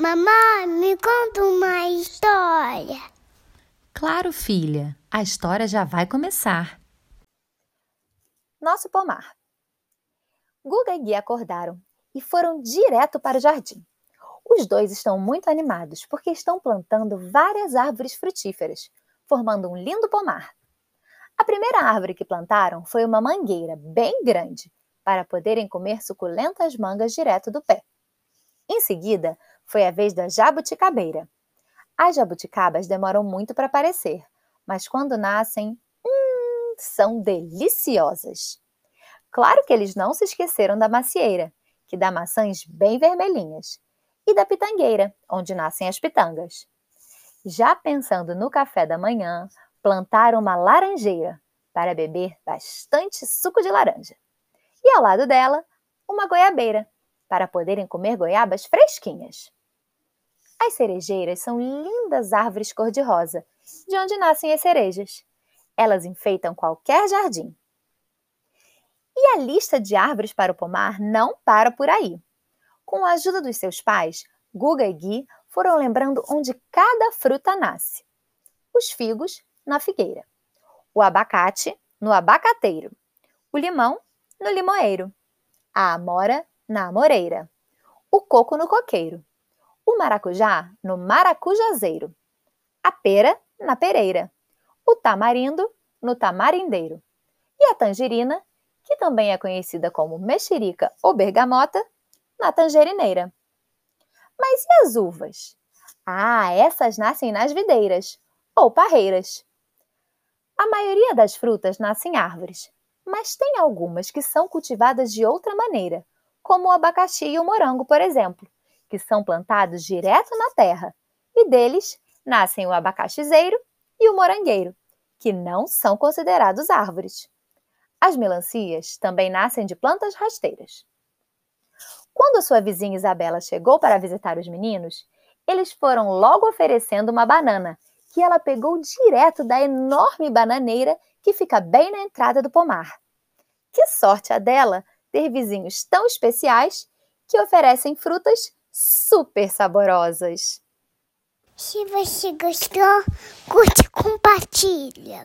Mamãe, me conta uma história. Claro, filha, a história já vai começar. Nosso pomar. Guga e Gui acordaram e foram direto para o jardim. Os dois estão muito animados porque estão plantando várias árvores frutíferas, formando um lindo pomar. A primeira árvore que plantaram foi uma mangueira bem grande, para poderem comer suculentas mangas direto do pé. Em seguida, foi a vez da jabuticabeira. As jabuticabas demoram muito para aparecer, mas quando nascem, hum, são deliciosas. Claro que eles não se esqueceram da macieira, que dá maçãs bem vermelhinhas, e da pitangueira, onde nascem as pitangas. Já pensando no café da manhã, plantaram uma laranjeira para beber bastante suco de laranja. E ao lado dela, uma goiabeira para poderem comer goiabas fresquinhas. As cerejeiras são lindas árvores cor-de-rosa, de onde nascem as cerejas. Elas enfeitam qualquer jardim. E a lista de árvores para o pomar não para por aí. Com a ajuda dos seus pais, Guga e Gui foram lembrando onde cada fruta nasce. Os figos, na figueira. O abacate, no abacateiro. O limão, no limoeiro. A amora, na amoreira, o coco no coqueiro, o maracujá no maracujazeiro, a pera na pereira, o tamarindo no tamarindeiro e a tangerina, que também é conhecida como mexerica ou bergamota, na tangerineira. Mas e as uvas? Ah, essas nascem nas videiras ou parreiras. A maioria das frutas nasce em árvores, mas tem algumas que são cultivadas de outra maneira, como o abacaxi e o morango, por exemplo, que são plantados direto na terra, e deles nascem o abacaxizeiro e o morangueiro, que não são considerados árvores. As melancias também nascem de plantas rasteiras. Quando sua vizinha Isabela chegou para visitar os meninos, eles foram logo oferecendo uma banana, que ela pegou direto da enorme bananeira que fica bem na entrada do pomar. Que sorte a dela ter vizinhos tão especiais que oferecem frutas super saborosas. Se você gostou, curte e compartilha.